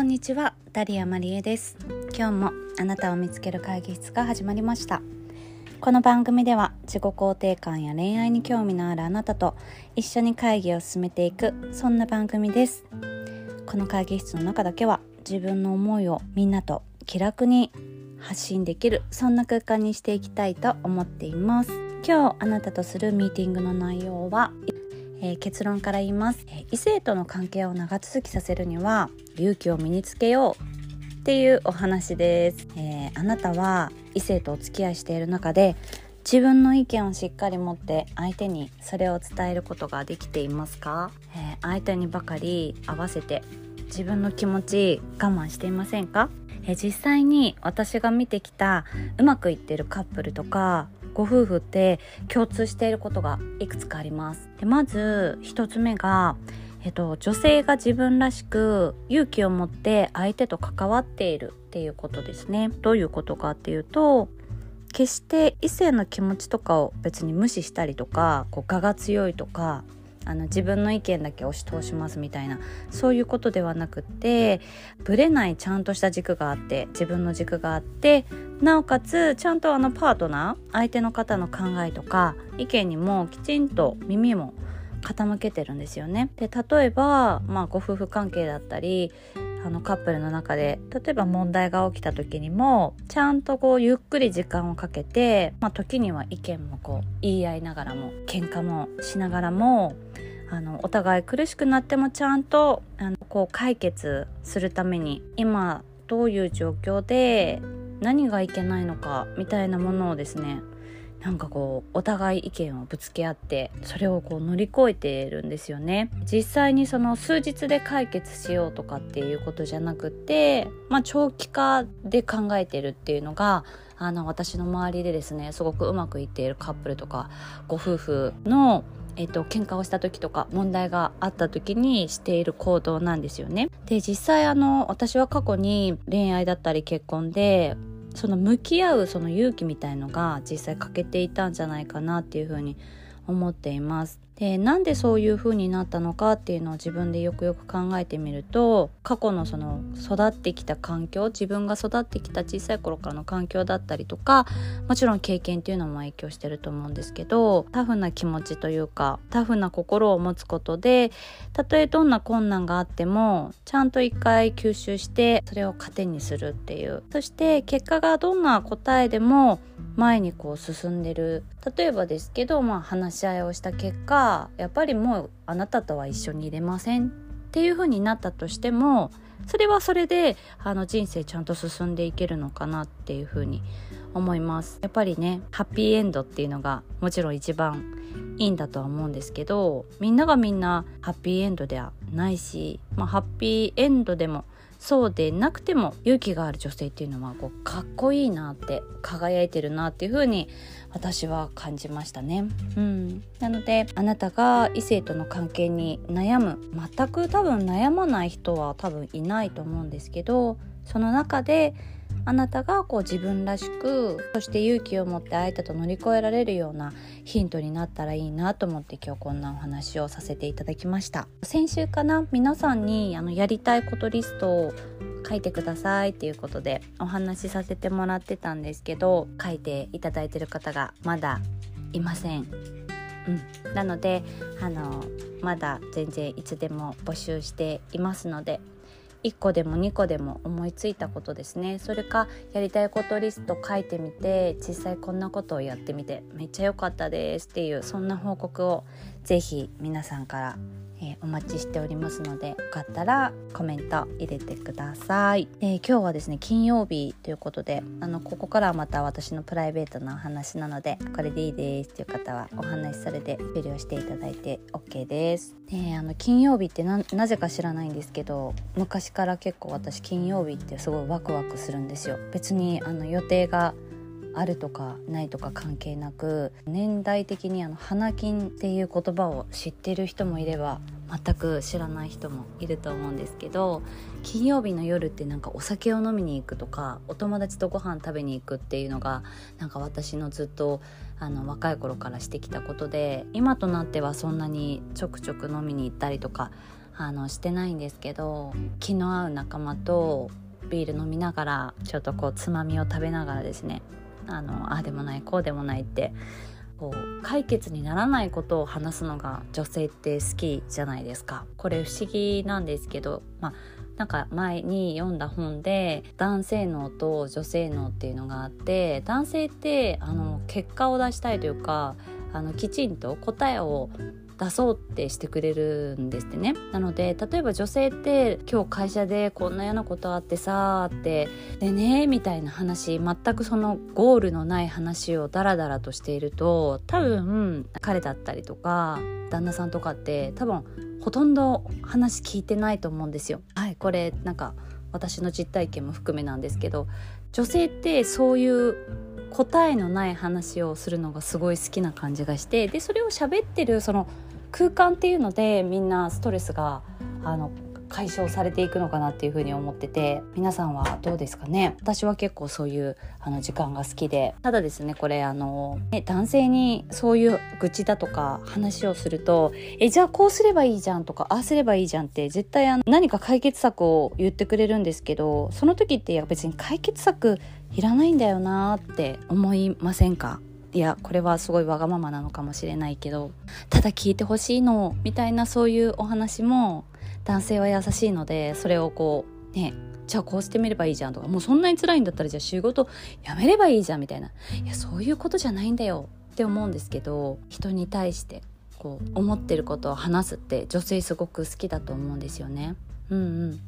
こんにちはダリアマリエです。今日もあなたを見つける会議室が始まりました。この番組では自己肯定感や恋愛に興味のあるあなたと一緒に会議を進めていくそんな番組です。この会議室の中だけは自分の思いをみんなと気楽に発信できるそんな空間にしていきたいと思っています。今日あなたとするミーティングの内容はえー、結論から言います、えー、異性との関係を長続きさせるには勇気を身につけようっていうお話です、えー、あなたは異性とお付き合いしている中で自分の意見をしっかり持って相手にそれを伝えることができていますか、え相手にばかり合わせて自分の気持ち我慢していませんか？え実際に私が見てきたうまくいってるカップルとかご夫婦って共通していることがいくつかあります。でまず1つ目がえっと、女性が自分らしく勇気を持って相手と関わっているっていうことですね。どういうことかっていうと決して異性の気持ちとかを別に無視したりとかこう我が強いとかあの自分の意見だけ押し通しますみたいなそういうことではなくってぶれないちゃんとした軸があって自分の軸があってなおかつちゃんとあのパートナー相手の方の考えとか意見にもきちんと耳も傾けてるんですよね。で例えば、まあ、ご夫婦関係だったりあのカップルの中で例えば問題が起きた時にもちゃんとこうゆっくり時間をかけて、まあ、時には意見もこう言い合いながらも喧嘩もしながらもあのお互い苦しくなってもちゃんとあのこう解決するために今どういう状況で何がいけないのかみたいなものをですねなんかこうお互い意見をぶつけ合ってそれをこう乗り越えてるんですよね実際にその数日で解決しようとかっていうことじゃなくてまあ長期化で考えてるっていうのがあの私の周りでですねすごくうまくいっているカップルとかご夫婦のえっと、喧嘩をした時とか問題があった時にしている行動なんですよね。で実際あの私は過去に恋愛だったり結婚でその向き合うその勇気みたいのが実際欠けていたんじゃないかなっていうふうに思っています。でなんでそういう風になったのかっていうのを自分でよくよく考えてみると過去のその育ってきた環境自分が育ってきた小さい頃からの環境だったりとかもちろん経験っていうのも影響してると思うんですけどタフな気持ちというかタフな心を持つことでたとえどんな困難があってもちゃんと一回吸収してそれを糧にするっていう。そして結果がどんな答えでも前にこう進んでる。例えばですけど、まあ、話し合いをした結果やっぱりもうあなたとは一緒にいれませんっていう風になったとしてもそれはそれであの人生ちゃんと進んでいけるのかなっていう風に思います。やっぱりねハッピーエンドっていうのがもちろん一番いいんだとは思うんですけどみんながみんなハッピーエンドではないし、まあ、ハッピーエンドでもそうでなくても勇気がある女性っていうのはこうかっこいいなって輝いてるなっていう風に私は感じましたね。うん、なのであなたが異性との関係に悩む全く多分悩まない人は多分いないと思うんですけどその中であなたがこう自分らしくそして勇気を持って相手と乗り越えられるようなヒントになったらいいなと思って今日こんなお話をさせていただきました。先週かな皆さんにあのやりたいことリストを書いてくださいっていうことでお話しさせてもらってたんですけど書いていただいてる方がまだいません。うん、なのであのまだ全然いつでも募集していますので1個でも2個でも思いついたことですね。それかやりたいことリスト書いてみて実際こんなことをやってみてめっちゃ良かったですっていうそんな報告を是非皆さんからえー、お待ちしておりますのでよかったらコメント入れてください、えー、今日はですね金曜日ということであのここからはまた私のプライベートなお話なのでこれでいいですっていう方はお話しされて終了していただいて OK です、であの金曜日ってなぜか知らないんですけど昔から結構私金曜日ってすごいワクワクするんですよ。別にあの予定があるとかないとか関係なく年代的にあの花金っていう言葉を知ってる人もいれば全く知らない人もいると思うんですけど金曜日の夜ってなんかお酒を飲みに行くとかお友達とご飯食べに行くっていうのがなんか私のずっとあの若い頃からしてきたことで今となってはそんなにちょくちょく飲みに行ったりとかあのしてないんですけど気の合う仲間とビール飲みながらちょっとこうつまみを食べながらですねあのあでもないこうでもないってこう解決にならないことを話すのが女性って好きじゃないですか。これ不思議なんですけどまあなんか前に読んだ本で男性脳と女性脳っていうのがあって男性ってあの結果を出したいというかあのきちんと答えを出そうってしてくれるんですってねなので例えば女性って今日会社でこんな嫌なことあってさーってでねみたいな話全くそのゴールのない話をダラダラとしていると多分彼だったりとか旦那さんとかって多分ほとんど話聞いてないと思うんですよ。はいこれなんか私の実体験も含めなんですけど女性ってそういう答えのない話をするのがすごい好きな感じがしてでそれを喋ってるその空間っていうのでみんなストレスがあの解消されていくのかなっていうふうに思ってて皆さんはどうですかね？私は結構そういうあの時間が好きで。ただですねこれあの、ね、男性にそういう愚痴だとか話をするとえじゃあこうすればいいじゃんとかああすればいいじゃんって絶対あの何か解決策を言ってくれるんですけどその時って別に解決策いらないんだよなって思いませんか？いやこれはすごいわがままなのかもしれないけどただ聞いてほしいのみたいなそういうお話も男性は優しいのでそれをこうねじゃあこうしてみればいいじゃんとかもうそんなに辛いんだったらじゃあ仕事やめればいいじゃんみたいな。いやそういうことじゃないんだよ。って思うんですけど人に対してこう思ってることを話すって女性すごく好きだと思うんですよね。うんうん。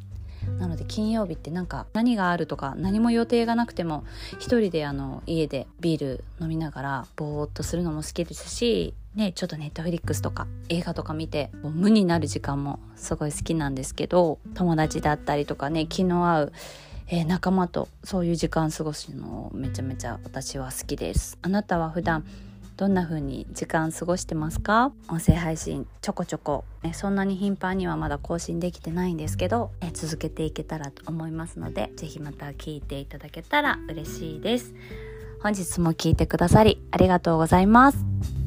なので金曜日ってなんか何があるとか何も予定がなくても一人であの家でビール飲みながらぼーっとするのも好きですしねちょっとネットフリックスとか映画とか見て無になる時間もすごい好きなんですけど友達だったりとかね気の合うえー、仲間とそういう時間過ごすのめちゃめちゃ私は好きです。あなたは普段どんな風に時間過ごしてますか？音声配信ちょこちょこ、ね、そんなに頻繁にはまだ更新できてないんですけど、え続けていけたらと思いますので是非また聞いていただけたら嬉しいです。本日も聞いてくださりありがとうございます。